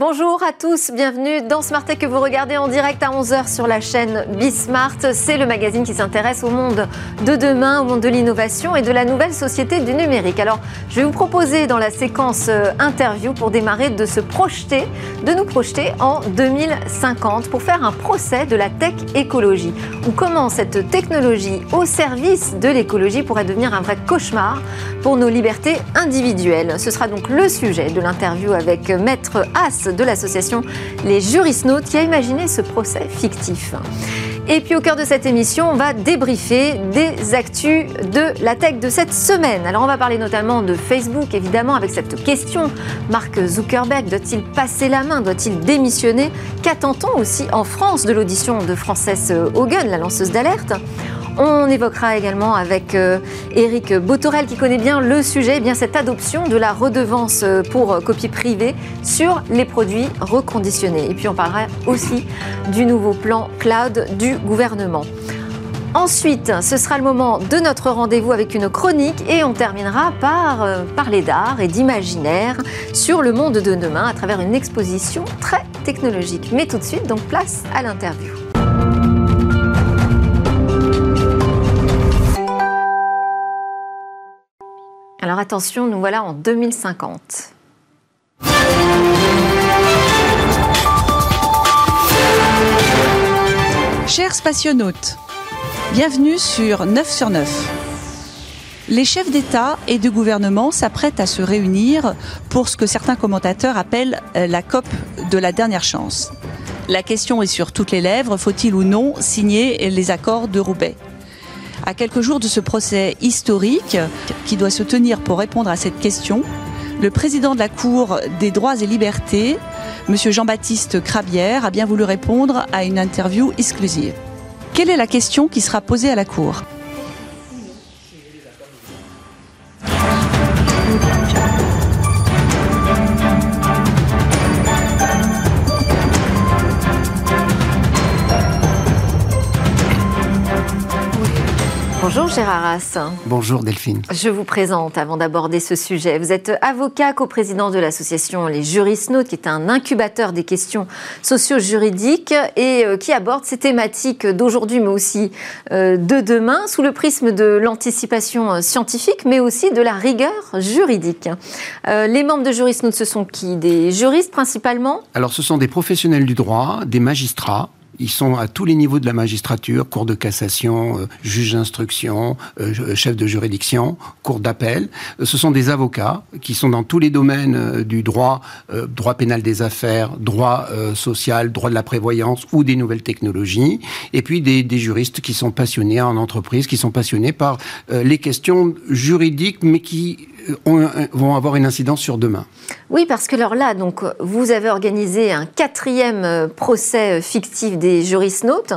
Bonjour à tous, bienvenue dans Smart Tech que vous regardez en direct à 11h sur la chaîne Bismart. C'est le magazine qui s'intéresse au monde de demain, au monde de l'innovation et de la nouvelle société du numérique. Alors, je vais vous proposer dans la séquence euh, interview pour démarrer de se projeter, de nous projeter en 2050 pour faire un procès de la tech écologie ou comment cette technologie au service de l'écologie pourrait devenir un vrai cauchemar pour nos libertés individuelles. Ce sera donc le sujet de l'interview avec Maître As de l'association Les Jurisnautes qui a imaginé ce procès fictif. Et puis au cœur de cette émission, on va débriefer des actus de la tech de cette semaine. Alors on va parler notamment de Facebook, évidemment, avec cette question. Mark Zuckerberg doit-il passer la main? Doit-il démissionner? Qu'attend-on aussi en France de l'audition de Frances Hogan, la lanceuse d'alerte? On évoquera également avec euh, Botorel qui connaît bien le sujet, eh bien cette adoption de la redevance euh, pour copie privée sur les produits reconditionnés. Et puis on parlera aussi du nouveau plan cloud du gouvernement. Ensuite, ce sera le moment de notre rendez-vous avec une chronique et on terminera par euh, parler d'art et d'imaginaire sur le monde de demain à travers une exposition très technologique. Mais tout de suite, donc place à l'interview. Alors attention, nous voilà en 2050. Chers spationautes, bienvenue sur 9 sur 9. Les chefs d'État et de gouvernement s'apprêtent à se réunir pour ce que certains commentateurs appellent euh, la COP de la dernière chance. La question est sur toutes les lèvres, faut-il ou non signer les accords de Roubaix? À quelques jours de ce procès historique qui doit se tenir pour répondre à cette question, le président de la Cour des droits et libertés, M. Jean-Baptiste Crabière, a bien voulu répondre à une interview exclusive. Quelle est la question qui sera posée à la Cour? Bonjour Gérard Arras. Bonjour Delphine. Je vous présente avant d'aborder ce sujet. Vous êtes avocat, coprésident de l'association Les Jurisnautes, qui est un incubateur des questions socio-juridiques et euh, qui aborde ces thématiques d'aujourd'hui, mais aussi euh, de demain, sous le prisme de l'anticipation euh, scientifique, mais aussi de la rigueur juridique. Les membres de Jurisnautes, ce sont qui? Des juristes principalement? Alors, ce sont des professionnels du droit, des magistrats, ils sont à tous les niveaux de la magistrature, cour de cassation, euh, juge d'instruction, euh, chef de juridiction, cour d'appel. Euh, ce sont des avocats qui sont dans tous les domaines du droit, droit pénal des affaires, droit social, droit de la prévoyance ou des nouvelles technologies. Et puis des, juristes qui sont passionnés en entreprise, qui sont passionnés par les questions juridiques, mais qui vont avoir une incidence sur demain. Oui, parce que alors là, donc, vous avez organisé un quatrième euh, procès euh, fictif des jurisnautes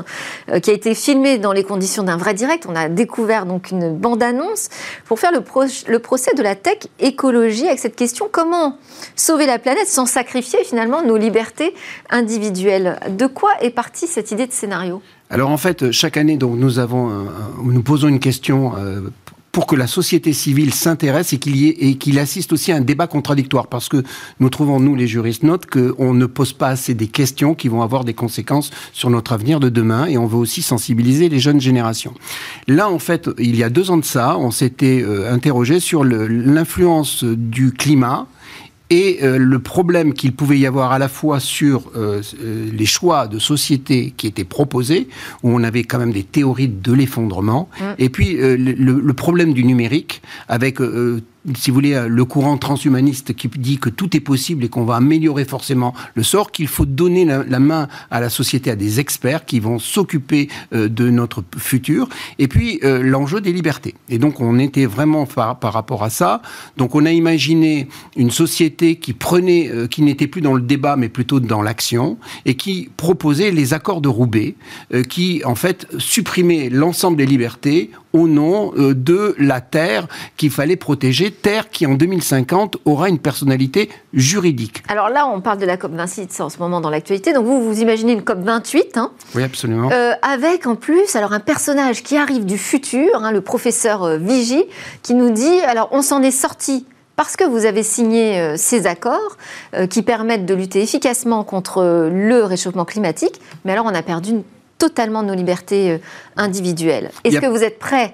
euh, qui a été filmé dans les conditions d'un vrai direct. On a découvert donc une bande-annonce pour faire le, procès de la tech écologie avec cette question comment sauver la planète sans sacrifier finalement nos libertés individuelles? De quoi est partie cette idée de scénario? Alors en fait, chaque année, donc nous avons, nous posons une question pour que la société civile s'intéresse et qu'il y ait, et qu'il assiste aussi à un débat contradictoire. Parce que nous trouvons, nous, les juristes, note qu'on ne pose pas assez des questions qui vont avoir des conséquences sur notre avenir de demain et on veut aussi sensibiliser les jeunes générations. Là, en fait, il y a deux ans de ça, on s'était euh, interrogé sur l'influence du climat et euh, le problème qu'il pouvait y avoir à la fois sur euh, euh, les choix de société qui étaient proposés, où on avait quand même des théories de l'effondrement, mmh. et puis le, le, problème du numérique, avec si vous voulez, le courant transhumaniste qui dit que tout est possible et qu'on va améliorer forcément le sort, qu'il faut donner la, main à la société, à des experts qui vont s'occuper euh, de notre futur, et puis euh, l'enjeu des libertés. Et donc on était vraiment par, par, rapport à ça. Donc on a imaginé une société qui prenait, euh, qui n'était plus dans le débat, mais plutôt dans l'action, et qui proposait les accords de Roubaix, qui en fait supprimaient l'ensemble des libertés au nom de la terre qu'il fallait protéger terre qui en 2050 aura une personnalité juridique. Alors là, on parle de la COP 26 en ce moment dans l'actualité. Donc vous, vous imaginez une COP 28 hein, Oui, absolument. euh, avec en plus alors un personnage qui arrive du futur, hein, le professeur euh, Vigie, qui nous dit alors on s'en est sorti parce que vous avez signé euh, ces accords euh, qui permettent de lutter efficacement contre le réchauffement climatique, mais alors on a perdu totalement nos libertés individuelles. Est-ce a- que vous êtes prêt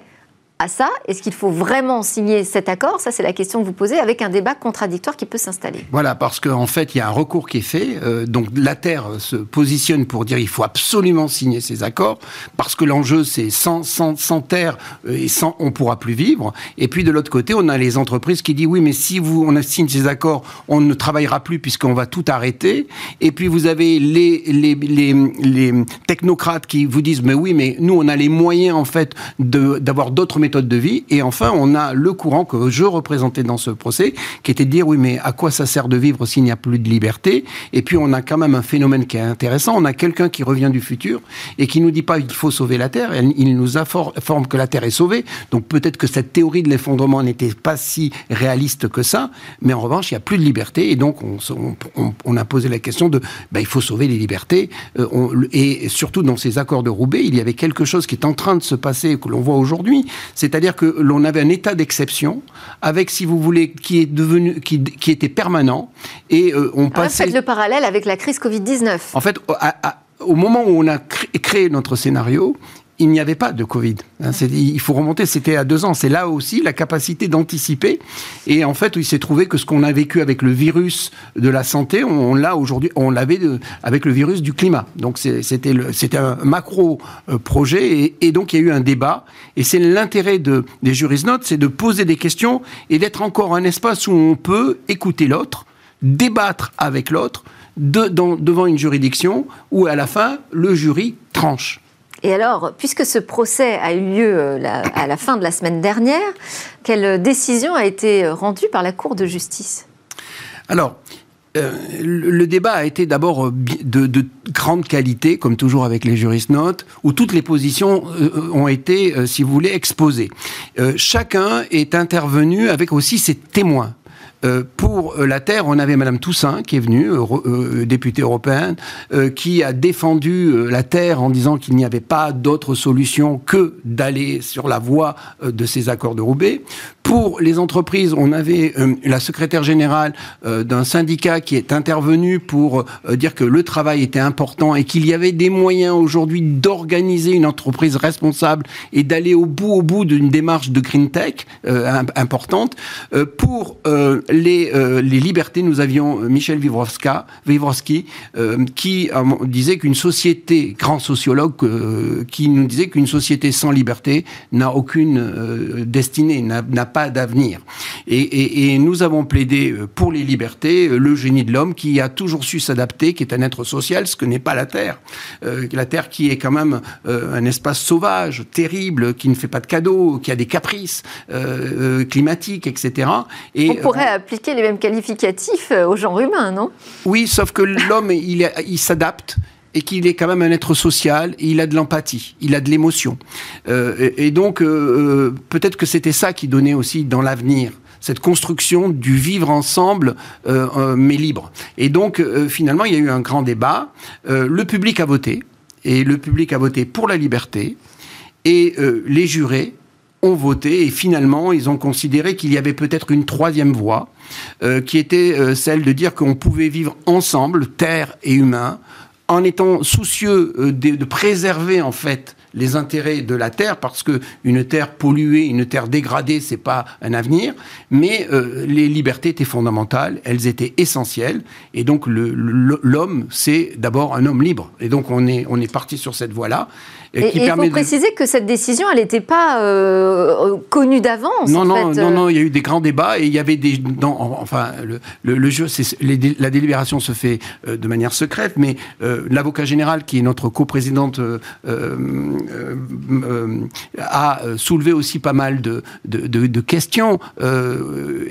à ça Est-ce qu'il faut vraiment signer cet accord? Ça, c'est la question que vous posez avec un débat contradictoire qui peut s'installer. Voilà, parce qu'en fait, il y a un recours qui est fait. euh, donc, la Terre se positionne pour dire il faut absolument signer ces accords, parce que l'enjeu, c'est sans, sans, sans Terre euh, et sans, on pourra plus vivre. Et puis, de l'autre côté, on a les entreprises qui disent oui, mais si vous, on signe ces accords, on ne travaillera plus puisqu'on va tout arrêter. Et puis, vous avez les, les, les, technocrates qui vous disent mais oui, mais nous, on a les moyens, en fait, d'avoir d'autres méthodes de vie. Et enfin, on a le courant que je représentais dans ce procès, qui était de dire oui, mais à quoi ça sert de vivre s'il n'y a plus de liberté? Et puis, on a quand même un phénomène qui est intéressant. On a quelqu'un qui revient du futur et qui nous dit pas il faut sauver la Terre. Il nous informe que la Terre est sauvée. Donc peut-être que cette théorie de l'effondrement n'était pas si réaliste que ça. Mais en revanche, il n'y a plus de liberté. Et donc, on, a posé la question de ben, il faut sauver les libertés. Euh, et surtout, dans ces accords de Roubaix, il y avait quelque chose qui est en train de se passer, que l'on voit aujourd'hui. C'est-à-dire que l'on avait un état d'exception, avec, si vous voulez, qui est devenu, qui, qui était permanent, et euh, on Alors là, passait. faites le parallèle avec la crise Covid-19. En fait, au- à- à- au moment où on a cré- créé notre scénario, il n'y avait pas de Covid. Hein, il faut remonter, c'était à deux ans. C'est là aussi la capacité d'anticiper. Et en fait, il s'est trouvé que ce qu'on a vécu avec le virus de la santé, on, l'a aujourd'hui, on l'avait avec le virus du climat. Donc c'était un macro euh, projet. Et, et donc il y a eu un débat. Et c'est l'intérêt de, des juristes notes, c'est de poser des questions et d'être encore un espace où on peut écouter l'autre, débattre avec l'autre de- dans- devant une juridiction où à la fin le jury tranche. Et alors, puisque ce procès a eu lieu euh, à la fin de la semaine dernière, quelle décision a été euh, rendue par la Cour de justice? Alors, euh, le débat a été d'abord de, de grande qualité, comme toujours avec les juristes notes, où toutes les positions ont été, si vous voulez, exposées. Chacun est intervenu avec aussi ses témoins. Euh, pour euh, la Terre, on avait Madame Toussaint qui est venue, euh, députée européenne, qui a défendu la Terre en disant qu'il n'y avait pas d'autre solution que d'aller sur la voie de ces accords de Roubaix. Pour les entreprises, on avait la secrétaire générale d'un syndicat qui est intervenue pour dire que le travail était important et qu'il y avait des moyens aujourd'hui d'organiser une entreprise responsable et d'aller au bout au bout d'une démarche de green tech im- importante. Pour les, euh, les libertés, nous avions euh, Michel Vivrovska, Vivrovski euh, qui euh, disait qu'une société, grand sociologue, euh, qui nous disait qu'une société sans liberté n'a aucune euh, destinée, n'a pas d'avenir. Et, et- et nous avons plaidé pour les libertés, le génie de l'homme qui a toujours su s'adapter, qui est un être social, ce que n'est pas la Terre. Euh, la Terre qui est quand même euh, un espace sauvage, terrible, qui ne fait pas de cadeaux, qui a des caprices climatiques, etc. Et, On pourrait appliquer les mêmes qualificatifs euh, au genre humain, non? Oui, sauf que l'homme, il, s'adapte et qu'il est quand même un être social, il a de l'empathie, il a de l'émotion. Euh, et, donc, euh, peut-être que c'était ça qui donnait aussi dans l'avenir cette construction du vivre ensemble, mais libre. Et donc, finalement, il y a eu un grand débat. Le public a voté, et le public a voté pour la liberté, et les jurés ont voté et finalement ils ont considéré qu'il y avait peut-être une troisième voie euh, qui était euh, celle de dire qu'on pouvait vivre ensemble, terre et humain, en étant soucieux euh, de, de préserver en fait les intérêts de la terre parce que une terre polluée, une terre dégradée, c'est pas un avenir, mais les libertés étaient fondamentales, elles étaient essentielles. Et donc l'homme c'est d'abord un homme libre. Et donc on est on est parti sur cette voie-là Et et il faut de- préciser que cette décision, elle n'était pas euh, connue d'avance. non, en non, fait. non, non, il y a eu des grands débats et il y avait des. enfin, le, le, le jeu, les la délibération se fait euh, de manière secrète, mais euh, l'avocat général, qui est notre coprésidente a soulevé aussi pas mal de, de, questions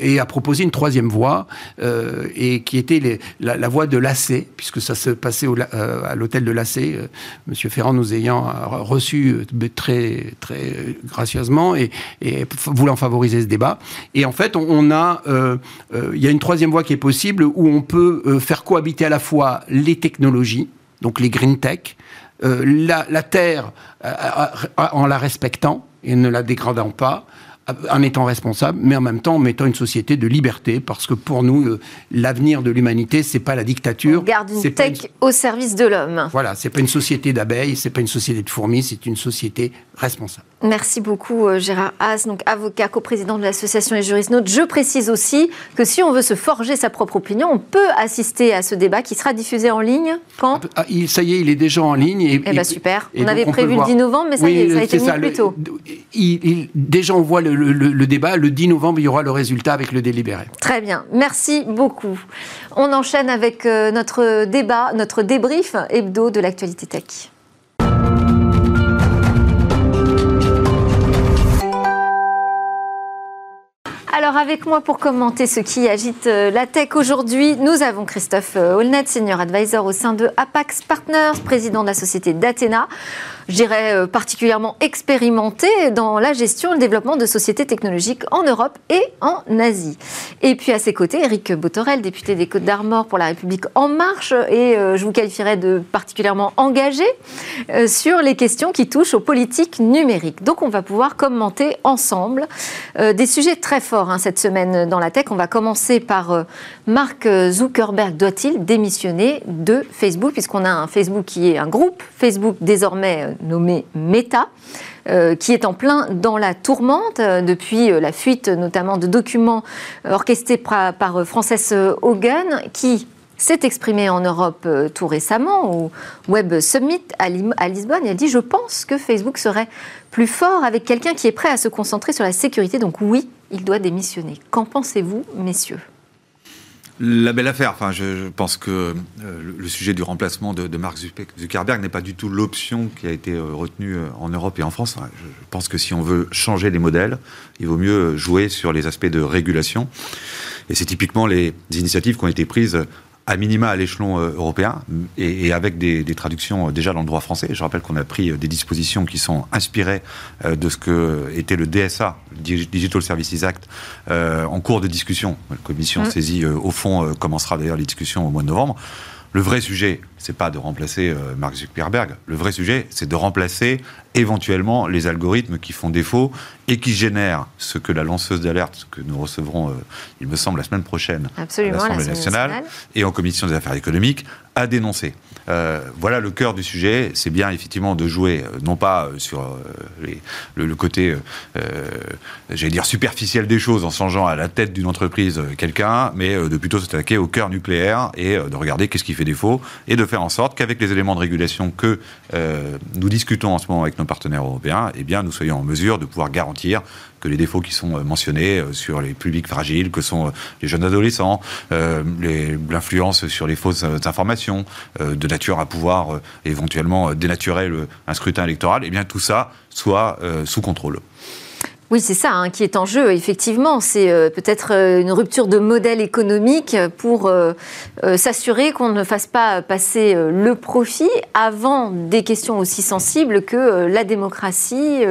et a proposé une troisième voie, et qui était les, la, voie de l'AC, puisque ça se passait à l'hôtel de l'AC, Monsieur Ferrand nous ayant reçu très, très gracieusement et, voulant favoriser ce débat. Et en fait, on, a, il y a une troisième voie qui est possible où on peut faire cohabiter à la fois les technologies, donc les green tech, euh, la, terre euh, en la respectant et ne la dégradant pas, en étant responsable, mais en même temps en mettant une société de liberté, parce que pour nous, l'avenir de l'humanité, c'est pas la dictature. On garde une tech au service de l'homme. Voilà, c'est pas une société d'abeilles, c'est pas une société de fourmis, c'est une société responsable. Merci beaucoup euh, Gérard Haas, donc avocat, coprésident de l'association Les Juristes Notes. Je précise aussi que si on veut se forger sa propre opinion, on peut assister à ce débat qui sera diffusé en ligne quand ah, Ça y est, il est déjà en ligne. Et, eh bien super. on avait prévu le, 10 novembre, mais ça y est, ça a été mis plus tôt. déjà, on voit le, le, débat. Le 10 novembre, il y aura le résultat avec le délibéré. Très bien. Merci beaucoup. On enchaîne avec euh, notre débat, notre débrief hebdo de l'actualité tech. Alors avec moi pour commenter ce qui agite euh, la tech aujourd'hui, nous avons Christophe euh, Holnet, senior advisor au sein de Apax Partners, président de la société d'Athena je dirais, euh, particulièrement expérimenté dans la gestion et le développement de sociétés technologiques en Europe et en Asie. Et puis à ses côtés, Eric Botorel, député des Côtes d'Armor pour la République En Marche, et euh, je vous qualifierais de particulièrement engagé euh, sur les questions qui touchent aux politiques numériques. Donc on va pouvoir commenter ensemble des sujets très forts hein, cette semaine dans la tech. On va commencer par Mark Zuckerberg. Doit-il démissionner de Facebook, puisqu'on a un Facebook qui est un groupe, Facebook désormais nommé Meta. Euh, qui est en plein dans la tourmente euh, depuis euh, la fuite notamment de documents orchestrés par, Frances Hogan, qui s'est exprimée en Europe tout récemment au Web Summit à, Lisbonne. Elle dit Je pense que Facebook serait plus fort avec quelqu'un qui est prêt à se concentrer sur la sécurité. Donc, oui, il doit démissionner. Qu'en pensez-vous, messieurs? La belle affaire. Enfin, je, pense que euh, le, sujet du remplacement de, Mark Zuckerberg n'est pas du tout l'option qui a été euh, retenue euh, en Europe et en France. Je, pense que si on veut changer les modèles, il vaut mieux jouer sur les aspects de régulation. Et c'est typiquement les initiatives qui ont été prises à minima à l'échelon euh, européen et, avec des, traductions euh, déjà dans le droit français. Je rappelle qu'on a pris euh, des dispositions qui sont inspirées de ce que était le DSA, Digital Services Act, en cours de discussion. La commission mmh. saisie au fond commencera d'ailleurs les discussions au mois de novembre. Le vrai sujet, c'est pas de remplacer euh, Mark Zuckerberg. Le vrai sujet, c'est de remplacer éventuellement les algorithmes qui font défaut et qui génèrent ce que la lanceuse d'alerte que nous recevrons, euh, il me semble, la semaine prochaine à l'Assemblée nationale, et en commission des affaires économiques, à dénoncer. Euh, voilà le cœur du sujet. C'est bien effectivement de jouer, non pas sur le, côté, j'allais dire, superficiel des choses en changeant à la tête d'une entreprise quelqu'un, mais de plutôt s'attaquer au cœur nucléaire et de regarder qu'est-ce qui fait défaut et de faire en sorte qu'avec les éléments de régulation que euh, nous discutons en ce moment avec nos partenaires européens, eh nous soyons en mesure de pouvoir garantir que les défauts qui sont euh, mentionnés euh, sur les publics fragiles, que sont les jeunes adolescents, l'influence sur les fausses informations, de nature à pouvoir éventuellement dénaturer un scrutin électoral, eh bien, tout ça soit sous contrôle. Oui, c'est ça hein, qui est en jeu, effectivement. C'est euh, peut-être euh, une rupture de modèle économique pour euh, s'assurer qu'on ne fasse pas passer le profit avant des questions aussi sensibles que la démocratie,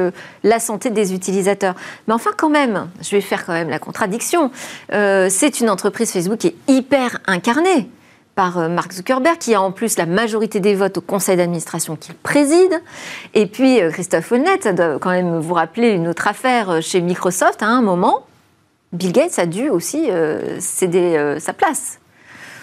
la santé des utilisateurs. Mais enfin, quand même, je vais faire quand même la contradiction. c'est une entreprise Facebook qui est hyper incarnée par euh, Mark Zuckerberg, qui a en plus la majorité des votes au conseil d'administration qu'il préside. Et puis, euh, Christophe Holnet, ça doit quand même vous rappeler une autre affaire euh, chez Microsoft. À un moment, Bill Gates a dû aussi céder sa place.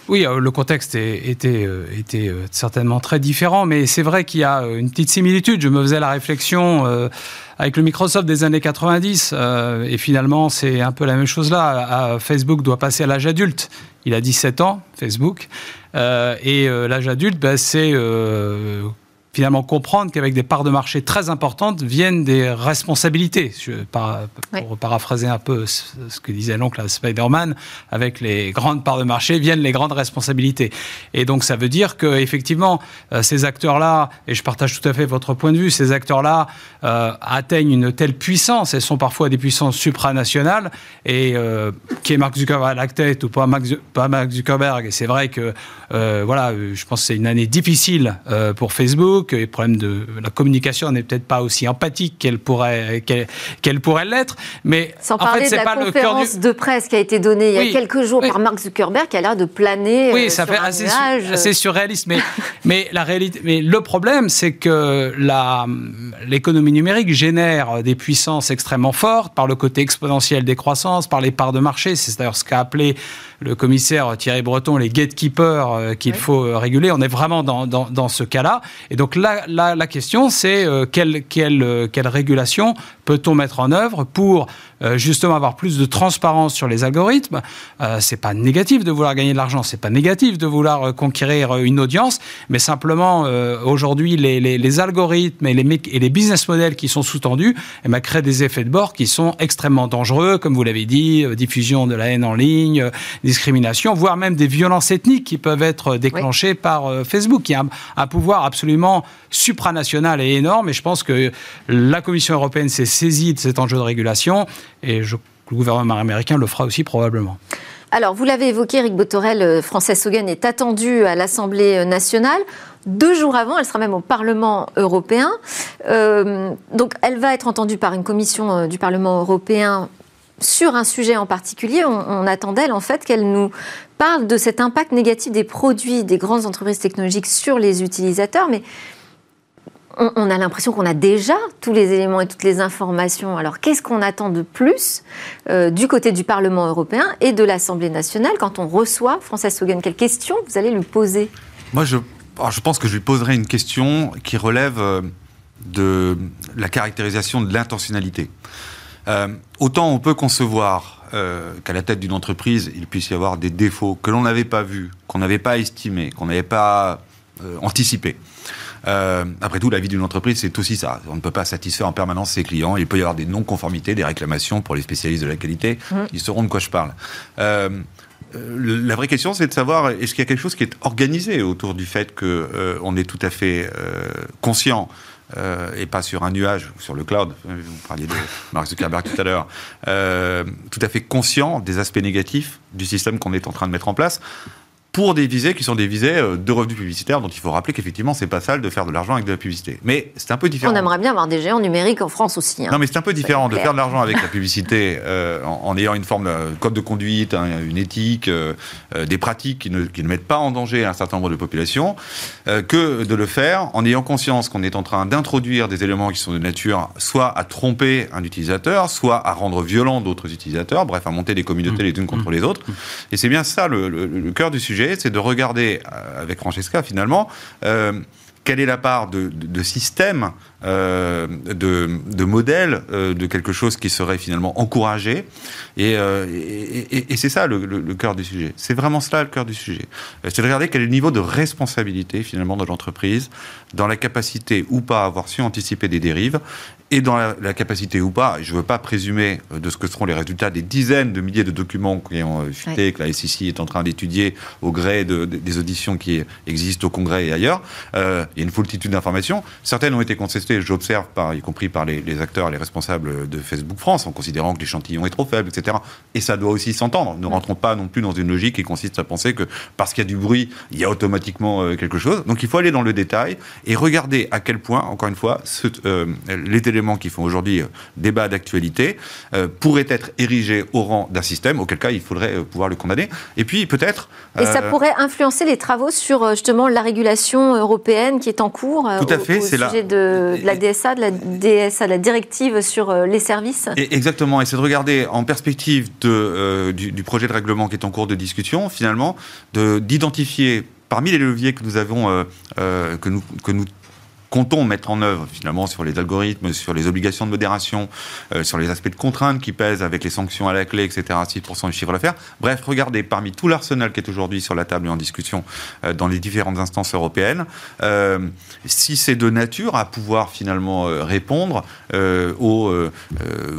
Oui, le contexte était, était, certainement très différent, mais c'est vrai qu'il y a une petite similitude. Je me faisais la réflexion avec le Microsoft des années 90. Euh, et finalement, c'est un peu la même chose là. Facebook doit passer à l'âge adulte. Il a 17 ans, Facebook. Euh, et euh, l'âge adulte, bah, c'est finalement comprendre qu'avec des parts de marché très importantes viennent des responsabilités. pour paraphraser un peu ce que disait l'oncle Spider-Man, avec les grandes parts de marché viennent les grandes responsabilités. Et donc ça veut dire que effectivement euh, ces acteurs-là, et je partage tout à fait votre point de vue, ces acteurs-là euh, atteignent une telle puissance, elles sont parfois des puissances supranationales, et euh, qui est Mark Zuckerberg à la tête ou pas Mark, Zuckerberg, et c'est vrai que voilà, je pense que c'est une année difficile pour Facebook que les problèmes de la communication n'est peut-être pas aussi empathique qu'elle pourrait, qu'elle, pourrait l'être. Mais Sans parler de la pas conférence de presse qui a été donnée il y a quelques jours par Mark Zuckerberg qui a l'air de planer. Oui, euh, ça fait assez, assez, surréaliste. Mais, mais, la réalité, mais le problème, c'est que la, l'économie numérique génère des puissances extrêmement fortes par le côté exponentiel des croissances, par les parts de marché. C'est d'ailleurs ce qu'a appelé le commissaire Thierry Breton, les gatekeepers euh, qu'il faut réguler. On est vraiment dans, dans, ce cas-là. Et donc là, la question, c'est euh, quelle, quelle régulation peut-on mettre en œuvre pour justement avoir plus de transparence sur les algorithmes C'est pas négatif de vouloir gagner de l'argent, c'est pas négatif de vouloir conquérir une audience, mais simplement aujourd'hui les, les, algorithmes et les, et les business models qui sont sous-tendus eh ben, créent des effets de bord qui sont extrêmement dangereux, comme vous l'avez dit, diffusion de la haine en ligne, discrimination, voire même des violences ethniques qui peuvent être déclenchées par euh, Facebook, qui a un, pouvoir absolument supranational et énorme. Et je pense que la Commission européenne s'est saisie de cet enjeu de régulation et le gouvernement américain le fera aussi probablement. Alors, vous l'avez évoqué, Eric Botorel, euh, Frances Hogan est attendue à l'Assemblée euh, nationale. Deux jours avant, elle sera même au Parlement européen. donc, elle va être entendue par une commission du Parlement européen sur un sujet en particulier, on, attend d'elle en fait qu'elle nous parle de cet impact négatif des produits des grandes entreprises technologiques sur les utilisateurs, mais on, a l'impression qu'on a déjà tous les éléments et toutes les informations. Alors qu'est-ce qu'on attend de plus euh, du côté du Parlement européen et de l'Assemblée nationale quand on reçoit Frances Hogan? Quelle question vous allez lui poser? Moi, je, pense que je lui poserai une question qui relève euh, de la caractérisation de l'intentionnalité. Euh, autant on peut concevoir qu'à la tête d'une entreprise, il puisse y avoir des défauts que l'on n'avait pas vus, qu'on n'avait pas estimés, qu'on n'avait pas anticipés. Après tout, la vie d'une entreprise, c'est aussi ça. On ne peut pas satisfaire en permanence ses clients. Il peut y avoir des non-conformités, des réclamations pour les spécialistes de la qualité. Mmh. Ils sauront de quoi je parle. la vraie question, c'est de savoir est-ce qu'il y a quelque chose qui est organisé autour du fait qu'on est tout à fait conscient euh, et pas sur un nuage ou sur le cloud. Vous parliez de Mark Zuckerberg tout à l'heure. Euh, tout à fait conscient des aspects négatifs du système qu'on est en train de mettre en place pour des visées qui sont des visées euh, de revenus publicitaires, dont il faut rappeler qu'effectivement, c'est pas sale de faire de l'argent avec de la publicité. Mais c'est un peu différent. On aimerait bien avoir des géants numériques en France aussi. Hein. Non, mais c'est un peu différent de faire de l'argent avec la publicité euh, en, ayant une forme de code de conduite, hein, une éthique, euh, des pratiques qui ne, qui ne, mettent pas en danger un certain nombre de populations, que de le faire en ayant conscience qu'on est en train d'introduire des éléments qui sont de nature soit à tromper un utilisateur, soit à rendre violent d'autres utilisateurs, bref, à monter des communautés mmh. les unes contre mmh. les autres. Et c'est bien ça le, le cœur du sujet c'est de regarder euh, avec Francesca finalement euh, quelle est la part de, système, euh, de, modèle, de quelque chose qui serait finalement encouragé. Et, c'est ça le, le, cœur du sujet. C'est vraiment cela le cœur du sujet. C'est de regarder quel est le niveau de responsabilité finalement de l'entreprise, dans la capacité ou pas à avoir su anticiper des dérives, et dans la, capacité ou pas, je ne veux pas présumer euh, de ce que seront les résultats des dizaines de milliers de documents qui ont euh, fuité, que la SEC est en train d'étudier au gré de, des auditions qui existent au Congrès et ailleurs. Euh, il y a une foultitude d'informations. Certaines ont été contestées, j'observe, y compris par les, les, acteurs, les responsables de Facebook France, en considérant que l'échantillon est trop faible, etc. Et ça doit aussi s'entendre. Ne rentrons pas non plus dans une logique qui consiste à penser que parce qu'il y a du bruit, il y a automatiquement quelque chose. Donc il faut aller dans le détail et regarder à quel point, encore une fois, ce, les éléments qui font aujourd'hui euh, débat d'actualité euh, pourraient être érigés au rang d'un système, auquel cas il faudrait euh, pouvoir le condamner. Et puis peut-être... Et ça pourrait influencer les travaux sur justement la régulation européenne qui est en cours Tout à fait, c'est sujet de, la DSA, de la DSA, la directive sur les services. Et exactement, et c'est de regarder en perspective de, du, du, projet de règlement qui est en cours de discussion, finalement, d'identifier parmi les leviers que nous avons, que nous, que nous comptons mettre en œuvre finalement sur les algorithmes, sur les obligations de modération, sur les aspects de contraintes qui pèsent avec les sanctions à la clé, etc., 6% du chiffre d'affaires. Bref, regardez, parmi tout l'arsenal qui est aujourd'hui sur la table et en discussion dans les différentes instances européennes, si c'est de nature à pouvoir finalement répondre aux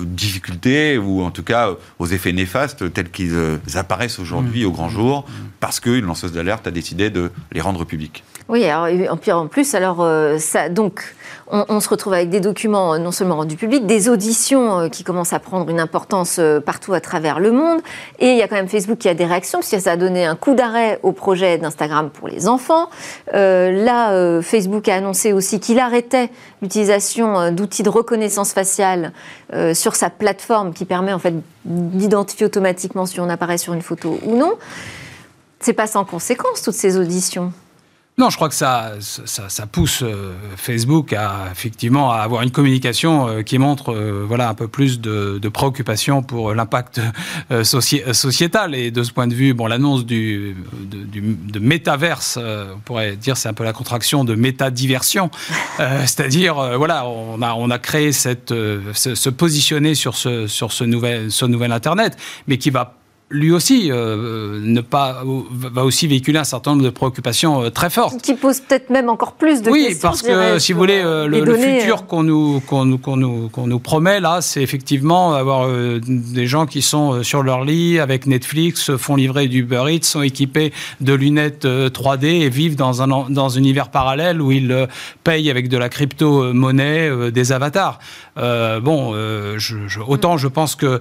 difficultés ou en tout cas aux effets néfastes tels qu'ils apparaissent aujourd'hui mmh. au grand jour, parce qu'une lanceuse d'alerte a décidé de les rendre publics. Oui, alors, en plus, alors, euh, ça, donc, on, se retrouve avec des documents euh, non seulement rendus publics, des auditions euh, qui commencent à prendre une importance partout à travers le monde. Et il y a quand même Facebook qui a des réactions, puisque ça a donné un coup d'arrêt au projet d'Instagram pour les enfants. là, Facebook a annoncé aussi qu'il arrêtait l'utilisation d'outils de reconnaissance faciale sur sa plateforme qui permet en fait d'identifier automatiquement si on apparaît sur une photo ou non. C'est pas sans conséquence, toutes ces auditions. Non, je crois que ça, ça, pousse euh, Facebook à effectivement à avoir une communication euh, qui montre euh, voilà un peu plus de, préoccupation pour l'impact sociétal. Et de ce point de vue, bon l'annonce du de, de métaverse, on pourrait dire c'est un peu la contraction de métadiversion, c'est-à-dire voilà on a on a créé cette se, positionner sur ce sur ce nouvel ce nouvel internet, mais qui va lui aussi euh, ne pas va aussi véhiculer un certain nombre de préoccupations euh, très fortes. Qui pose peut-être même encore plus de questions. Oui, parce que si vous voulez, euh, le, futur qu'on nous, qu'on nous, qu'on nous, qu'on nous, promet là, c'est effectivement avoir des gens qui sont sur leur lit avec Netflix, font livrer du Uber Eats, sont équipés de lunettes 3D et vivent dans un, dans un univers parallèle où ils payent avec de la crypto-monnaie des avatars. bon, je, autant je pense que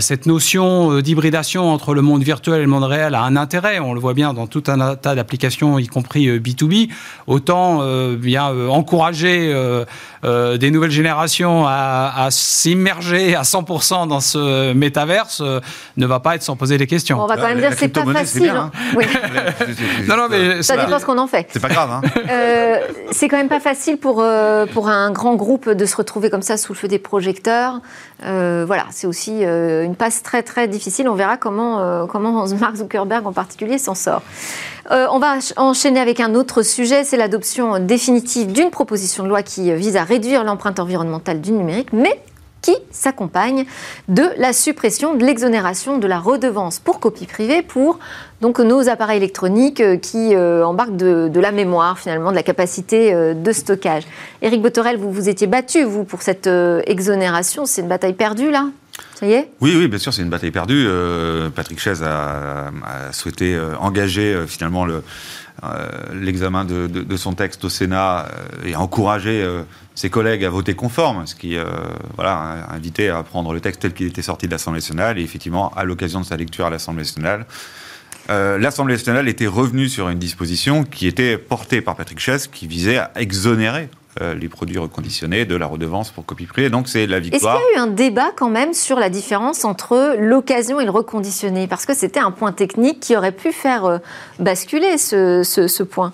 cette notion d'hybridation entre le monde virtuel et le monde réel a un intérêt. On le voit bien dans tout un tas d'applications, y compris B2B. Euh, Autant euh, bien euh, encourager des nouvelles générations à, s'immerger à 100% dans ce métaverse ne va pas être sans poser des questions. on va quand même dire que c'est pas facile. Hein. Oui. non, non, mais ça dépend ce qu'on en fait. C'est pas grave. Hein. c'est quand même pas facile pour, pour un grand groupe de se retrouver comme ça sous le feu des projecteurs. Voilà, c'est aussi une passe très très difficile. On verra comment, euh, comment Mark Zuckerberg en particulier s'en sort. Euh, on va enchaîner avec un autre sujet, c'est l'adoption définitive d'une proposition de loi qui vise à réduire l'empreinte environnementale du numérique, mais qui s'accompagne de la suppression de l'exonération de la redevance pour copie privée pour donc nos appareils électroniques euh, qui embarquent de, la mémoire finalement, de la capacité de stockage. Éric Botorel, vous vous étiez battu vous pour cette exonération, c'est une bataille perdue là? Ça y est? Oui, oui, bien sûr, c'est une bataille perdue. Euh, Patrick Chaise a, souhaité euh, engager euh, finalement l'examen de, son texte au Sénat et encourager ses collègues à voter conforme, ce qui voilà, a invité à prendre le texte tel qu'il était sorti de l'Assemblée nationale. Et effectivement, à l'occasion de sa lecture à l'Assemblée nationale, l'Assemblée nationale était revenue sur une disposition qui était portée par Patrick Chaise, qui visait à exonérer euh, les produits reconditionnés, de la redevance pour copie privée. Donc c'est la victoire. Est-ce qu'il y a eu un débat quand même sur la différence entre l'occasion et le reconditionné? Parce que c'était un point technique qui aurait pu faire euh, basculer ce point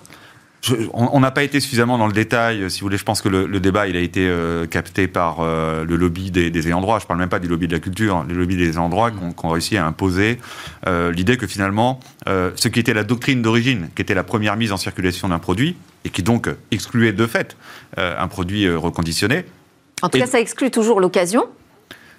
on n'a pas été suffisamment dans le détail, euh, si vous voulez. Je pense que le, débat, il a été euh, capté par euh, le lobby des, des ayants droit. Je ne parle même pas du lobby de la culture, hein. le lobby des ayants droit qui ont, réussi à imposer l'idée que finalement, ce qui était la doctrine d'origine, qui était la première mise en circulation d'un produit, et qui donc excluait de fait un produit reconditionné. En tout cas, ça exclut toujours l'occasion.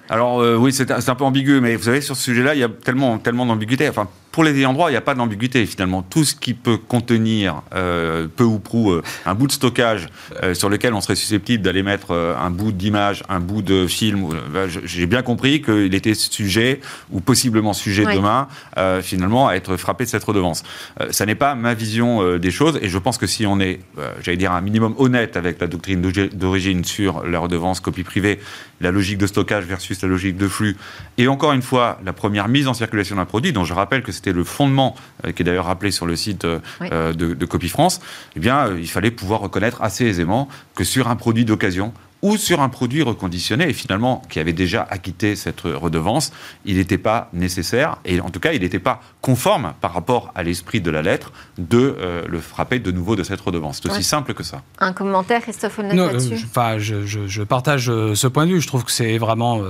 Alors oui, c'est un, peu ambigu, mais vous savez, sur ce sujet-là, il y a tellement, tellement d'ambiguïté. Enfin, pour les ayants droit, il n'y a pas d'ambiguïté finalement. Tout ce qui peut contenir euh, peu ou prou euh, un bout de stockage euh, sur lequel on serait susceptible d'aller mettre un bout d'image, un bout de film, bah, j'ai bien compris qu'il était sujet ou possiblement sujet demain finalement à être frappé de cette redevance. ça n'est pas ma vision des choses et je pense que si on est, j'allais dire, un minimum honnête avec la doctrine d'origine sur la redevance copie privée, la logique de stockage versus la logique de flux, et encore une fois la première mise en circulation d'un produit, dont je rappelle que c'était le fondement, euh, qui est d'ailleurs rappelé sur le site euh, euh, de, de, Copie France, eh bien, il fallait pouvoir reconnaître assez aisément que sur un produit d'occasion, ou sur un produit reconditionné, et finalement qui avait déjà acquitté cette redevance, il n'était pas nécessaire, et en tout cas il n'était pas conforme par rapport à l'esprit de la lettre de le frapper de nouveau de cette redevance. C'est aussi simple que ça. Un commentaire, Christophe là-dessus? je, je, partage ce point de vue. Je trouve que c'est vraiment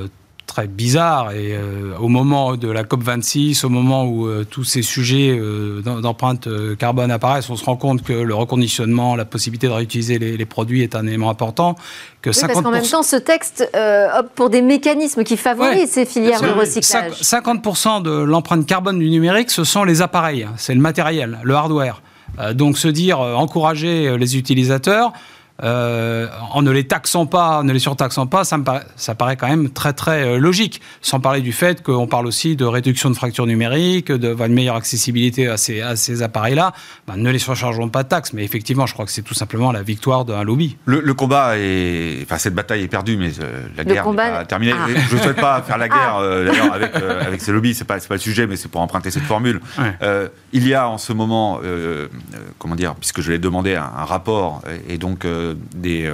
très bizarre. Et euh, au moment de la COP26, au moment où euh, tous ces sujets euh, d'empreinte carbone apparaissent, on se rend compte que le reconditionnement, la possibilité de réutiliser les, produits est un élément important. Que 50%... Parce qu'en même temps, ce texte opte pour des mécanismes qui favorisent ces filières de recyclage. 50% de l'empreinte carbone du numérique, ce sont les appareils, c'est le matériel, le hardware. donc se dire encourager les utilisateurs, euh, en ne les taxant pas, en ne les surtaxant pas, ça, me paraît, ça paraît quand même très très euh, logique. Sans parler du fait qu'on parle aussi de réduction de fractures numériques, de, de meilleure accessibilité à ces, à ces appareils-là. Ben, ne les surchargeons pas de taxes, mais effectivement, je crois que c'est tout simplement la victoire d'un lobby. Le, combat est, enfin cette bataille est perdue, mais euh, la guerre n'est pas terminée. Ah. Je ne souhaite pas faire la guerre ah. d'ailleurs avec, avec ces lobbies, c'est pas pas le sujet, mais c'est pour emprunter cette formule. il y a en ce moment, comment dire, puisque je l'ai demandé un, un rapport et donc des,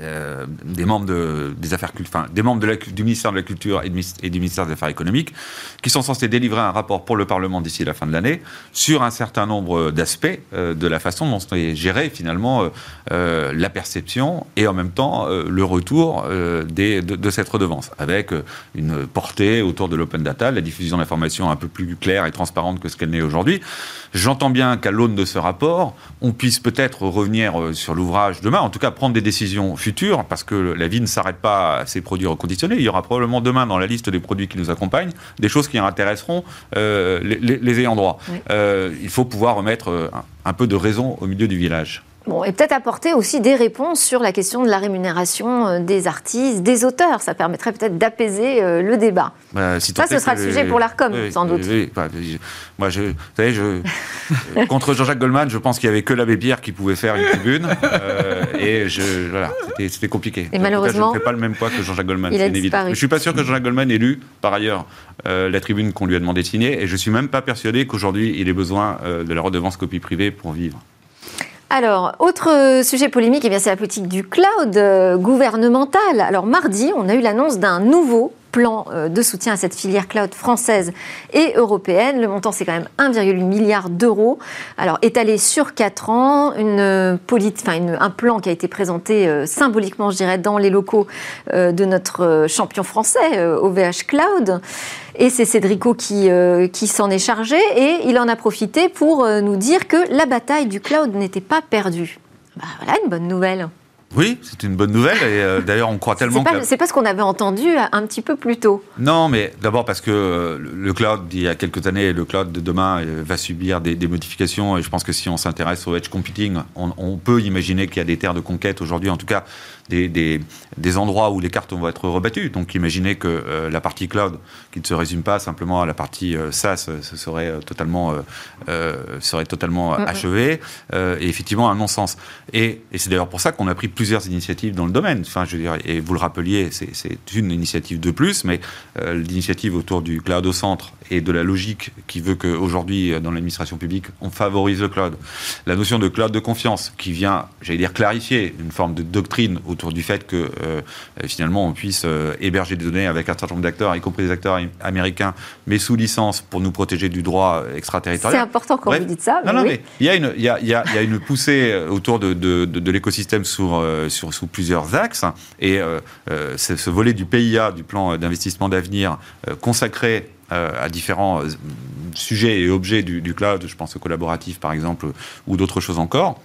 euh, des membres de, des affaires enfin, des membres du ministère de la Culture et, du ministère des Affaires économiques qui sont censés délivrer un rapport pour le Parlement d'ici la fin de l'année sur un certain nombre d'aspects euh, de la façon dont est gérée finalement euh, la perception et en même temps le retour de, de, cette redevance avec une portée autour de l'open data, la diffusion d'informations un peu plus claire et transparente que ce qu'elle n'est aujourd'hui. J'entends bien qu'à l'aune de ce rapport, on puisse peut-être revenir sur l'ouvrage demain, en tout cas prendre des décisions futur, parce que la vie ne s'arrête pas à ces produits reconditionnés. Il y aura probablement demain dans la liste des produits qui nous accompagnent des choses qui intéresseront euh, les, ayants droit. Euh, il faut pouvoir remettre euh, un peu de raison au milieu du village. Bon, et peut-être apporter aussi des réponses sur la question de la rémunération euh, des artistes, des auteurs. Ça permettrait peut-être d'apaiser euh, le débat. Bah, ça, ce sera le sujet pour l'ARCOM, sans doute. Bah, moi, je, vous savez, je, contre Jean-Jacques Goldman, je pense qu'il n'y avait que l'abbé Pierre qui pouvait faire une tribune. Euh, et je, voilà, c'était compliqué. Et malheureusement. je ne fais pas le même poids que Jean-Jacques Goldman. Il a disparu. Je ne suis pas sûr que Jean-Jacques Goldman ait lu, par ailleurs, la tribune qu'on lui a demandé de signer. Et je ne suis même pas persuadé qu'aujourd'hui, il ait besoin de la redevance copie privée pour vivre. Alors, autre sujet polémique, eh c'est la politique du cloud euh, gouvernemental. Alors, mardi, on a eu l'annonce d'un nouveau plan euh, de soutien à cette filière cloud française et européenne. Le montant, c'est quand même 1,8 milliard d'euros. Alors, étalé sur 4 ans, enfin, un plan qui a été présenté euh, symboliquement, je dirais, dans les locaux de notre champion français, OVH Cloud. Et c'est Cédrico qui, euh, s'en est chargé et il en a profité pour euh, nous dire que la bataille du cloud n'était pas perdue. Bah, voilà une bonne nouvelle. Oui, c'est une bonne nouvelle. Et euh, d'ailleurs, on croit tellement. C'est pas, ce qu'on avait entendu un petit peu plus tôt. Non, mais d'abord parce que le cloud, il y a quelques années, le cloud de demain va subir des, modifications. Et je pense que si on s'intéresse au edge computing, on, on peut imaginer qu'il y a des terres de conquête aujourd'hui. En tout cas, des, des, endroits où les cartes vont être rebattues. Donc imaginez que euh, la partie cloud, qui ne se résume pas simplement à la partie euh, SaaS, euh, ce serait totalement, serait totalement achevé, et effectivement un non-sens. Et, et c'est d'ailleurs pour ça qu'on a pris plusieurs initiatives dans le domaine. Enfin, je veux dire, et vous le rappeliez, c'est une initiative de plus, mais l'initiative autour du cloud au centre et de la logique qui veut qu'aujourd'hui, dans l'administration publique, on favorise le cloud. La notion de cloud de confiance qui vient, j'allais dire, clarifier une forme de doctrine autour du fait que euh, finalement on puisse euh, héberger des données avec un certain nombre d'acteurs, y compris des acteurs américains, mais sous licence pour nous protéger du droit extraterritorial. C'est important quand vous dites ça. Non, non, mais il y, a une, il, y a, il, y a, une poussée autour de, de, de, l'écosystème sur, euh, sur, sous plusieurs axes. Et ce volet du PIA, du plan d'investissement d'avenir, consacré à différents sujets et objets du, du, cloud, je pense au collaboratif par exemple, ou d'autres choses encore,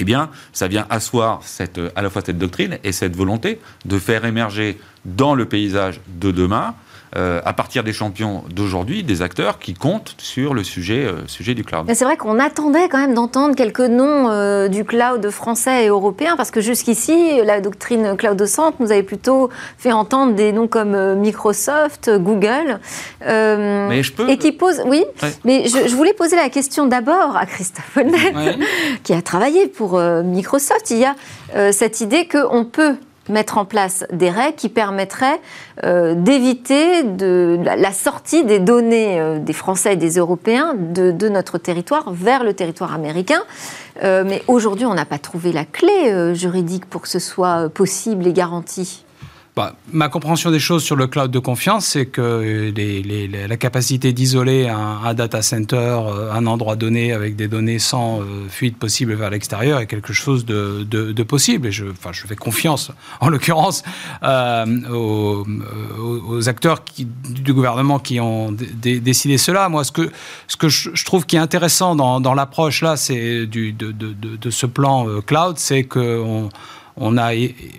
eh bien, ça vient asseoir cette, à la fois cette doctrine et cette volonté de faire émerger dans le paysage de demain euh, à partir des champions d'aujourd'hui, des acteurs qui comptent sur le sujet, euh, sujet du cloud. C'est vrai qu'on attendait quand même d'entendre quelques noms euh, du cloud français et européen, parce que jusqu'ici, la doctrine cloud au centre nous avait plutôt fait entendre des noms comme Microsoft, Google. mais je peux... Et qui pose... Oui, mais je, voulais poser la question d'abord à Christophe Honnet, qui a travaillé pour Microsoft. Il y a cette idée qu'on peut mettre en place des règles qui permettraient euh, d'éviter la sortie des données euh, des Français et des Européens de, notre territoire vers le territoire américain. Euh, mais aujourd'hui, on n'a pas trouvé la clé juridique pour que ce soit possible et garanti. Bah, ma compréhension des choses sur le cloud de confiance, c'est que la capacité d'isoler un, data center, euh, un endroit donné avec des données sans euh, fuite possible vers l'extérieur est quelque chose de, possible. Je, enfin, je fais confiance, en l'occurrence, euh, aux, acteurs du gouvernement qui ont décidé cela. Moi, ce que, ce que je, trouve qui est intéressant dans, l'approche là, c'est de, de, ce plan cloud, c'est qu'on on a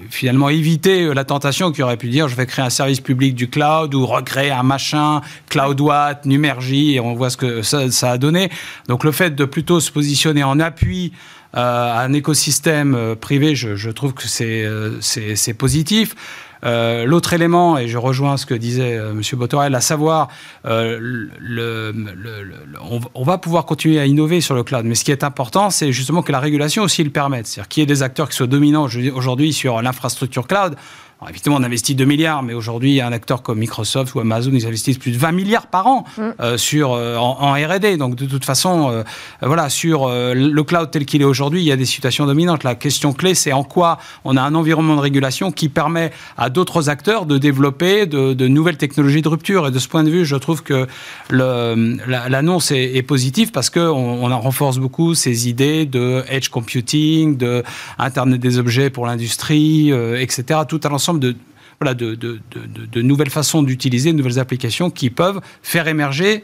finalement évité euh, la tentation qui aurait pu dire je vais créer un service public du cloud ou recréer un machin, CloudWatt, Numergy, et on voit ce que ça, a donné. Donc le fait de plutôt se positionner en appui euh, à un écosystème euh, privé, je, trouve que c'est positif. Euh, l'autre élément, et je rejoins ce que disait euh, M. Botorel, à savoir, euh, le, on, va pouvoir continuer à innover sur le cloud, mais ce qui est important, c'est justement que la régulation aussi le permette. C'est-à-dire qu'il y ait des acteurs qui soient dominants aujourd'hui sur l'infrastructure cloud. Alors, évidemment, on investit 2 milliards, mais aujourd'hui, un acteur comme Microsoft ou Amazon, ils investissent plus de 20 milliards par an mm. euh, sur, euh, en, R&D. Donc, de toute façon, euh, voilà, sur le cloud tel qu'il est aujourd'hui, il y a des situations dominantes. La question clé, c'est en quoi on a un environnement de régulation qui permet à d'autres acteurs de développer de, nouvelles technologies de rupture. Et de ce point de vue, je trouve que l'annonce est, est, positive parce qu'on on en renforce beaucoup ces idées de edge computing, de Internet des objets pour l'industrie, etc. Tout à de, de nouvelles façons d'utiliser, de nouvelles applications qui peuvent faire émerger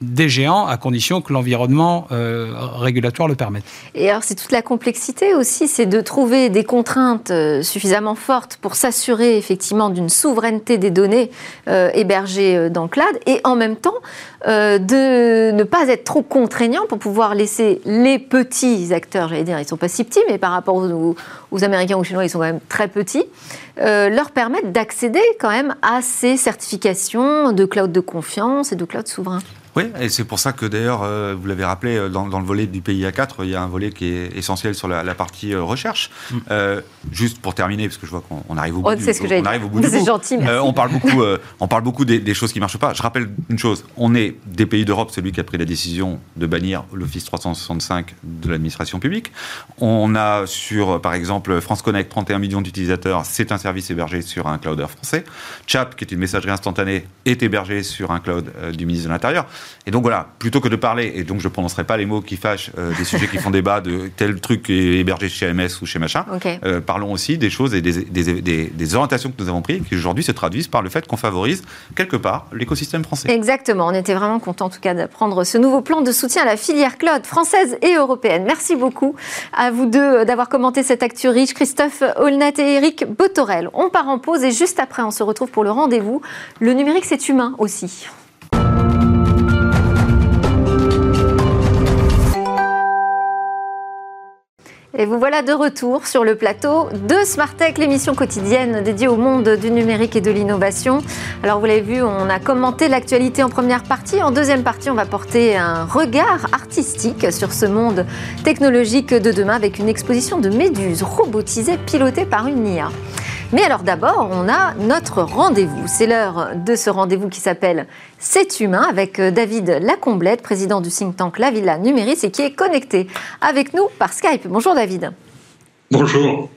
des géants à condition que l'environnement euh, régulatoire le permette. Et alors c'est toute la complexité aussi, c'est de trouver des contraintes euh, suffisamment fortes pour s'assurer effectivement d'une souveraineté des données euh, hébergées dans le cloud et en même temps de ne pas être trop contraignant pour pouvoir laisser les petits acteurs, j'allais dire, ils ne sont pas si petits, mais par rapport aux, aux, Américains ou aux Chinois, ils sont quand même très petits, leur permettre d'accéder quand même à ces certifications de cloud de confiance et de cloud souverain. Oui, et c'est pour ça que d'ailleurs, euh, vous l'avez rappelé, euh, dans, le volet du PIA 4, il y a un volet qui est essentiel sur la, partie euh, recherche. Mm. juste pour terminer, parce que je vois qu'on arrive au bout, du, ce que on arrive au bout C'est gentil, on parle beaucoup, on parle beaucoup des, choses qui ne marchent pas. Je rappelle une chose, on est des pays d'Europe, celui qui a pris la décision de bannir l'Office 365 de l'administration publique. On a sur, par exemple, France Connect, 31 millions d'utilisateurs, c'est un service hébergé sur un cloud français. CHAP, qui est une messagerie instantanée, est hébergé sur un cloud du ministre de l'Intérieur. Et donc voilà, plutôt que de parler, et donc je ne prononcerai pas les mots qui fâchent, euh, des sujets qui font débat de tel truc est hébergé chez MS ou chez machin, euh, parlons aussi des choses et des, orientations que nous avons prises qui aujourd'hui se traduisent par le fait qu'on favorise quelque part l'écosystème français. Exactement, on était vraiment content en tout cas d'apprendre ce nouveau plan de soutien à la filière cloud française et européenne. Merci beaucoup à vous deux euh, d'avoir commenté cette actu riche, Christophe Olnat et Eric Botorel. On part en pause et juste après on se retrouve pour le rendez-vous. Le numérique c'est humain aussi. Et vous voilà de retour sur le plateau de Smartech, l'émission quotidienne dédiée au monde du numérique et de l'innovation. Alors vous l'avez vu, on a commenté l'actualité en première partie. En deuxième partie, on va porter un regard artistique sur ce monde technologique de demain avec une exposition de méduses robotisées pilotées par une IA. Mais alors d'abord, on a notre rendez-vous. C'est l'heure de ce rendez-vous qui s'appelle C'est humain avec euh, David Lacomblette, président du think tank La Villa Numéris et qui est connecté avec nous par Skype. Bonjour David. Bonjour.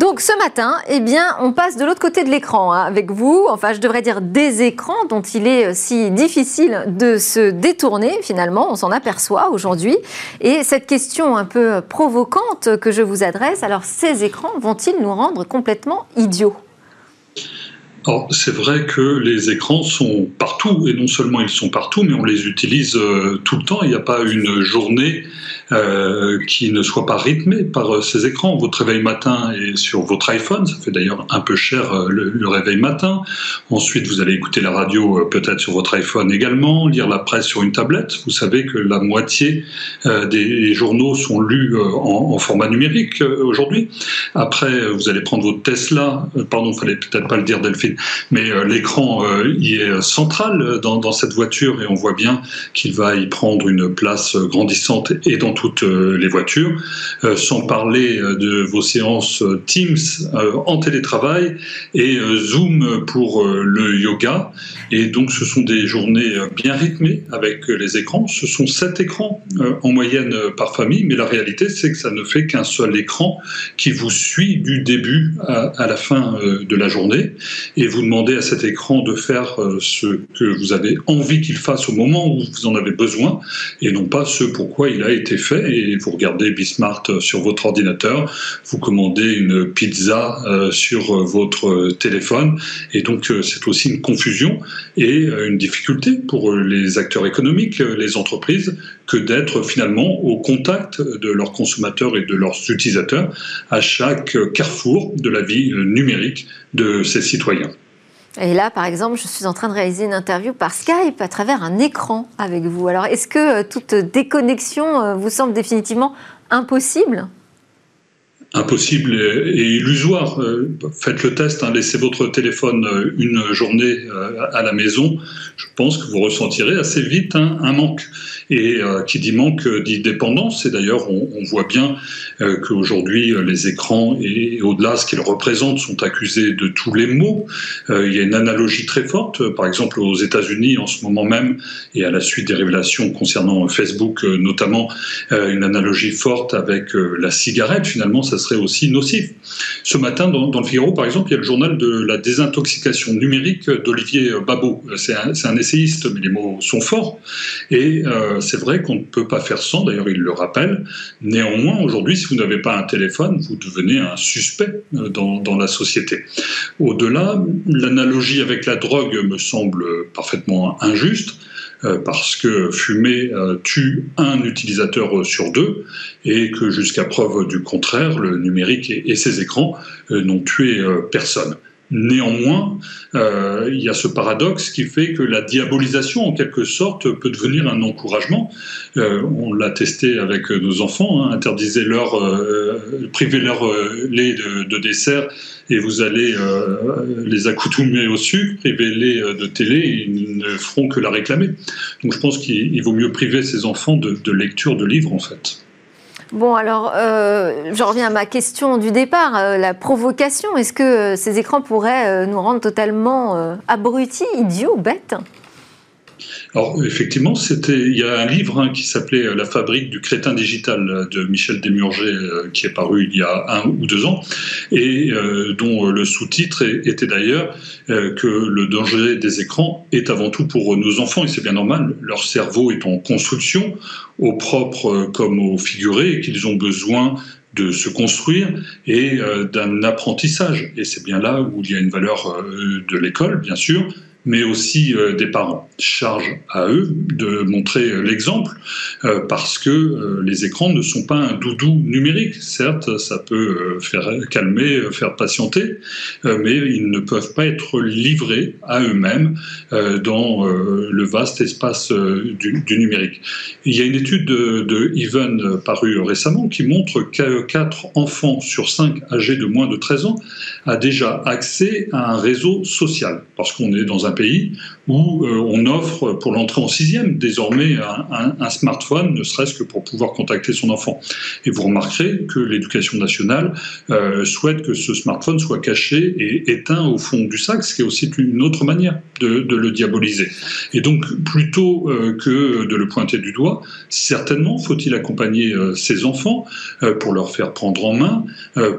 Donc ce matin, eh bien, on passe de l'autre côté de l'écran hein, avec vous, enfin je devrais dire des écrans dont il est euh, si difficile de se détourner finalement, on s'en aperçoit aujourd'hui. Et cette question un peu provocante que je vous adresse, alors ces écrans vont-ils nous rendre complètement idiots? C'est vrai que les écrans sont partout, et non seulement ils sont partout, mais on les utilise euh, tout le temps. Il n'y a pas une journée euh, qui ne soit pas rythmé par euh, ces écrans. Votre réveil matin est sur votre iPhone, ça fait d'ailleurs un peu cher euh, le, réveil matin. Ensuite, vous allez écouter la radio peut-être sur votre iPhone également, lire la presse sur une tablette. Vous savez que la moitié des journaux sont lus en, format numérique aujourd'hui. Après, vous allez prendre votre Tesla, pardon, fallait peut-être pas le dire Delphine, mais l'écran y est central dans, dans cette voiture et on voit bien qu'il va y prendre une place grandissante et dans toutes les voitures, sans parler de vos séances Teams en télétravail et Zoom pour le yoga. Et donc ce sont des journées bien rythmées avec les écrans. Ce sont sept écrans en moyenne par famille, mais la réalité c'est que ça ne fait qu'un seul écran qui vous suit du début à, la fin de la journée. Et vous demandez à cet écran de faire ce que vous avez envie qu'il fasse au moment où vous en avez besoin et non pas ce pourquoi il a été fait. Et vous regardez Bismart sur votre ordinateur, vous commandez une pizza euh, sur votre téléphone. Et donc euh, c'est aussi une confusion et euh, une difficulté pour les acteurs économiques, les entreprises, que d'être finalement au contact de leurs consommateurs et de leurs utilisateurs à chaque carrefour de la vie numérique de ces citoyens. Et là, par exemple, je suis en train de réaliser une interview par Skype à travers un écran avec vous. Alors, est-ce que euh, toute déconnexion euh, vous semble définitivement impossible? Impossible et, illusoire. Euh, faites le test, hein, laissez votre téléphone une journée à la maison. Je pense que vous ressentirez assez vite un manque. Et euh, qui dit manque dit dépendance. Et d'ailleurs, on, voit bien euh, qu'aujourd'hui, euh, les écrans et, au-delà, ce qu'ils représentent, sont accusés de tous les maux. il y a une analogie très forte, par exemple aux États-Unis en ce moment même, et à la suite des révélations concernant Facebook notamment, une analogie forte avec la cigarette. Finalement, ça serait aussi nocif. Ce matin, dans, le Figaro, par exemple, il y a le journal de la désintoxication numérique d'Olivier Babot. C'est un, essayiste, mais les mots sont forts. Et c'est vrai qu'on ne peut pas faire sans, d'ailleurs il le rappelle. Néanmoins, aujourd'hui, si vous n'avez pas un téléphone, vous devenez un suspect euh, dans, la société. Au-delà, l'analogie avec la drogue me semble parfaitement injuste euh, parce que fumer euh, tue un utilisateur sur deux et que jusqu'à preuve du contraire, le numérique et ses écrans n'ont tué personne. Néanmoins, euh, il y a ce paradoxe qui fait que la diabolisation, en quelque sorte, peut devenir un encouragement. Euh, on l'a testé avec nos enfants, hein, interdisez leur, euh, privez-leur lait de, dessert et vous allez les accoutumer au sucre, privez-les de télé, ils ne feront que la réclamer. Donc je pense qu'il vaut mieux priver ces enfants de, de lecture de livres, en fait. Bon, alors, euh, je reviens à ma question du départ, euh, la provocation. Est-ce que euh, ces écrans pourraient nous rendre totalement abrutis, idiots, bêtes? Alors effectivement, c'était il y a un livre hein, qui s'appelait La fabrique du crétin digital de Michel Desmurger qui est paru il y a un ou deux ans et dont le sous-titre était d'ailleurs que le danger des écrans est avant tout pour nos enfants et c'est bien normal, leur cerveau est en construction au propre comme au figuré et qu'ils ont besoin de se construire et d'un apprentissage. Et c'est bien là où il y a une valeur de l'école, bien sûr, mais aussi euh, des parents. Charge à eux de montrer l'exemple, euh, parce que euh, les écrans ne sont pas un doudou numérique. Certes, ça peut faire calmer, faire patienter, mais ils ne peuvent pas être livrés à eux-mêmes dans le vaste espace du, numérique. Il y a une étude de, de Even parue récemment qui montre que 4 enfants sur 5 âgés de moins de 13 ans a déjà accès à un réseau social, parce qu'on est dans un pays où euh, on offre pour l'entrée en sixième désormais un, smartphone, ne serait-ce que pour pouvoir contacter son enfant. Et vous remarquerez que l'éducation nationale euh, souhaite que ce smartphone soit caché et éteint au fond du sac, ce qui est aussi une autre manière de, le diaboliser. Et donc, plutôt euh, que de le pointer du doigt, certainement faut-il accompagner ces enfants pour leur faire prendre en main,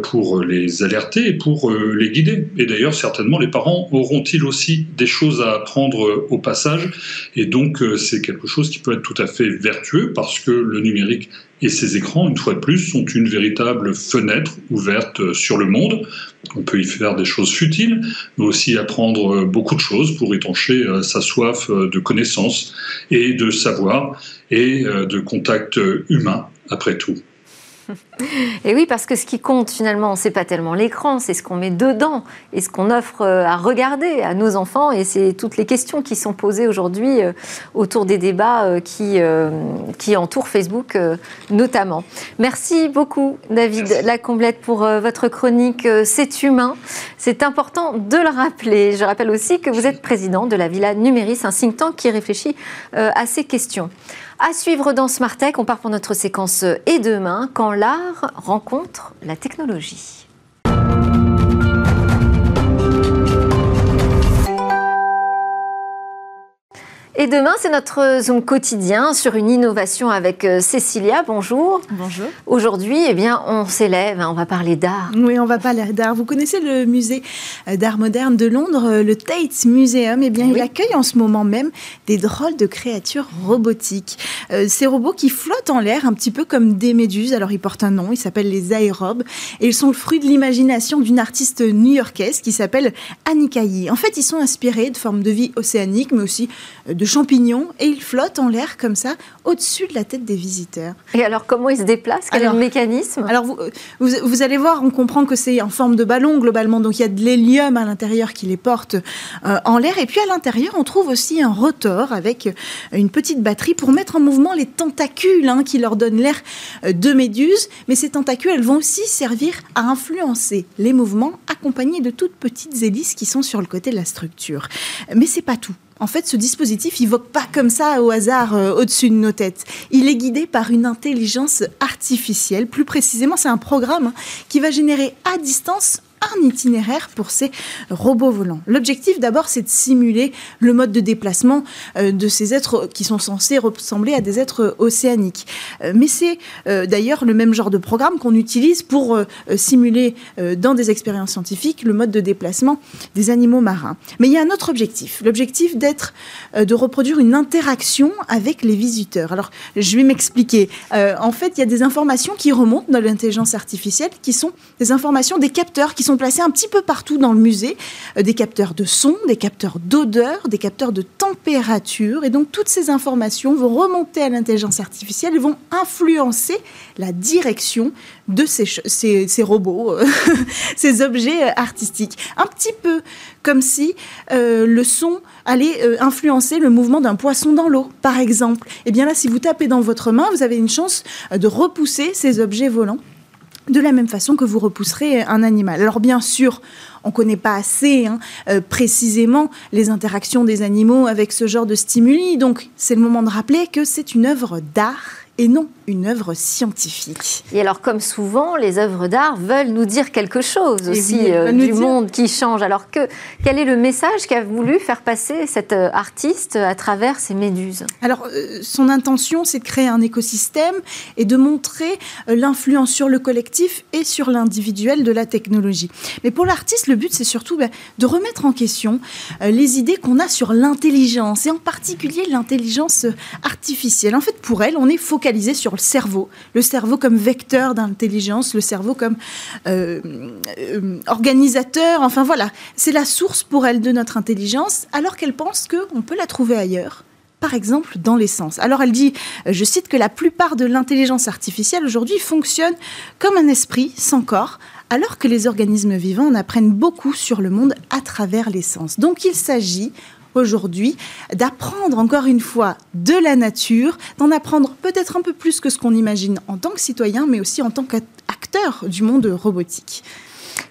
pour les alerter et pour les guider. Et d'ailleurs, certainement, les parents auront-ils aussi des à apprendre au passage. Et donc, euh, c'est quelque chose qui peut être tout à fait vertueux parce que le numérique et ces écrans, une fois de plus, sont une véritable fenêtre ouverte sur le monde. On peut y faire des choses futiles, mais aussi apprendre beaucoup de choses pour étancher euh, sa soif de connaissances et de savoir et euh, de contact humain, après tout. Et oui, parce que ce qui compte finalement, c'est pas tellement l'écran, c'est ce qu'on met dedans et ce qu'on offre euh, à regarder à nos enfants. Et c'est toutes les questions qui sont posées aujourd'hui euh, autour des débats euh, qui, qui entourent Facebook notamment. Merci beaucoup, David Lacomblette, pour votre chronique C'est humain. C'est important de le rappeler. Je rappelle aussi que vous êtes président de la Villa Numéris, un think tank qui réfléchit à ces questions. À suivre dans Smart Tech, on part pour notre séquence Et demain, quand l'art rencontre la technologie. Et demain, c'est notre Zoom quotidien sur une innovation avec euh, Cécilia. Bonjour. Bonjour. Aujourd'hui, eh bien, on s'élève, hein, on va parler d'art. Oui, on va parler d'art. Vous connaissez le musée euh, d'art moderne de Londres, euh, le Tate Museum? Eh bien, il accueille en ce moment même des drôles de créatures robotiques. ces robots qui flottent en l'air un petit peu comme des méduses. Alors, ils portent un nom, ils s'appellent les aérobes. Et ils sont le fruit de l'imagination d'une artiste new-yorkaise qui s'appelle Annika Yee. En fait, ils sont inspirés de formes de vie océaniques, mais aussi de champignons et ils flottent en l'air comme ça au-dessus de la tête des visiteurs. Et alors comment ils se déplacent? Quel est le mécanisme? Alors vous, vous, allez voir, on comprend que c'est en forme de ballon globalement, donc il y a de l'hélium à l'intérieur qui les porte euh, en l'air et puis à l'intérieur on trouve aussi un rotor avec une petite batterie pour mettre en mouvement les tentacules hein, qui leur donnent l'air euh, de méduse, mais ces tentacules elles vont aussi servir à influencer les mouvements accompagnés de toutes petites hélices qui sont sur le côté de la structure. Mais c'est pas tout. En fait, ce dispositif, il pas comme ça au hasard euh, au-dessus de nos têtes. Il est guidé par une intelligence artificielle. Plus précisément, c'est un programme hein, qui va générer à distance un itinéraire pour ces robots volants. L'objectif d'abord, c'est de simuler le mode de déplacement euh, de ces êtres qui sont censés ressembler à des êtres océaniques. Euh, mais c'est euh, d'ailleurs le même genre de programme qu'on utilise pour simuler dans des expériences scientifiques le mode de déplacement des animaux marins. Mais il y a un autre objectif, l'objectif d'être, de reproduire une interaction avec les visiteurs. Alors, je vais m'expliquer. en fait, il y a des informations qui remontent dans l'intelligence artificielle qui sont des informations des capteurs qui sont placés un petit peu partout dans le musée, euh, des capteurs de son, des capteurs d'odeur, des capteurs de température. Et donc toutes ces informations vont remonter à l'intelligence artificielle et vont influencer la direction de ces, robots, euh, ces objets euh, artistiques. Un petit peu comme si le son allait influencer le mouvement d'un poisson dans l'eau, par exemple. Et eh bien là, si vous tapez dans votre main, vous avez une chance de repousser ces objets volants de la même façon que vous repousserez un animal. Alors bien sûr, on ne connaît pas assez hein, euh, précisément les interactions des animaux avec ce genre de stimuli, donc c'est le moment de rappeler que c'est une œuvre d'art et non une œuvre scientifique. Et alors, comme souvent, les œuvres d'art veulent nous dire quelque chose aussi euh, du monde qui change. Alors, que, quel est le message qu'a voulu faire passer cet euh, artiste à travers ces méduses? Alors, euh, son intention, c'est de créer un écosystème et de montrer l'influence sur le collectif et sur l'individuel de la technologie. Mais pour l'artiste, le but, c'est surtout ben, de remettre en question les idées qu'on a sur l'intelligence, et en particulier l'intelligence artificielle. En fait, pour elle, on est focalisé sur le cerveau, le cerveau comme vecteur d'intelligence, le cerveau comme euh, euh, organisateur, enfin voilà, c'est la source pour elle de notre intelligence, alors qu'elle pense qu'on peut la trouver ailleurs par exemple dans l'essence. Alors elle dit, euh, je cite, que la plupart de l'intelligence artificielle aujourd'hui fonctionne comme un esprit sans corps, alors que les organismes vivants en apprennent beaucoup sur le monde à travers l'essence. Donc il s'agit aujourd'hui d'apprendre encore une fois de la nature, d'en apprendre peut-être un peu plus que ce qu'on imagine en tant que citoyen, mais aussi en tant qu'acteur du monde robotique.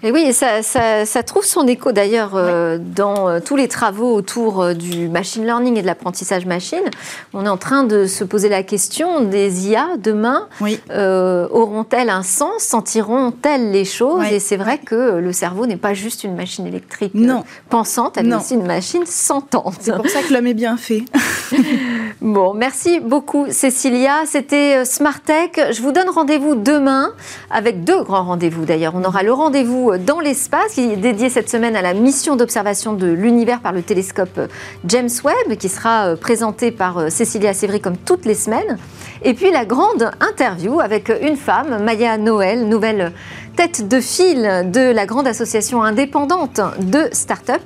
Et oui, ça, ça, trouve son écho d'ailleurs euh, dans euh, tous les travaux autour euh, du machine learning et de l'apprentissage machine. On est en train de se poser la question des IA demain. Auront-elles un sens? Sentiront-elles les choses? Et c'est vrai que le cerveau n'est pas juste une machine électrique pensante, elle est aussi une machine sentante. C'est pour ça que l'homme est bien fait. bon, merci beaucoup Cécilia. C'était Smart Tech. Je vous donne rendez-vous demain avec deux grands rendez-vous d'ailleurs. On aura le rendez-vous dans l'espace, qui est dédié cette semaine à la mission d'observation de l'univers par le télescope James Webb, qui sera euh, présenté par euh, Cécilia Sévry comme toutes les semaines. Et puis la grande interview avec une femme, Maya Noël, nouvelle tête de file de la grande association indépendante de start-up.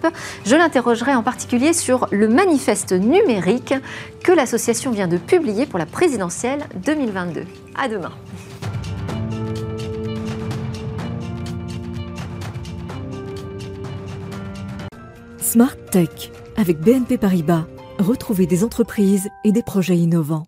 Je l'interrogerai en particulier sur le manifeste numérique que l'association vient de publier pour la présidentielle 2022. À demain. Smart Tech avec BNP Paribas. Retrouvez des entreprises et des projets innovants.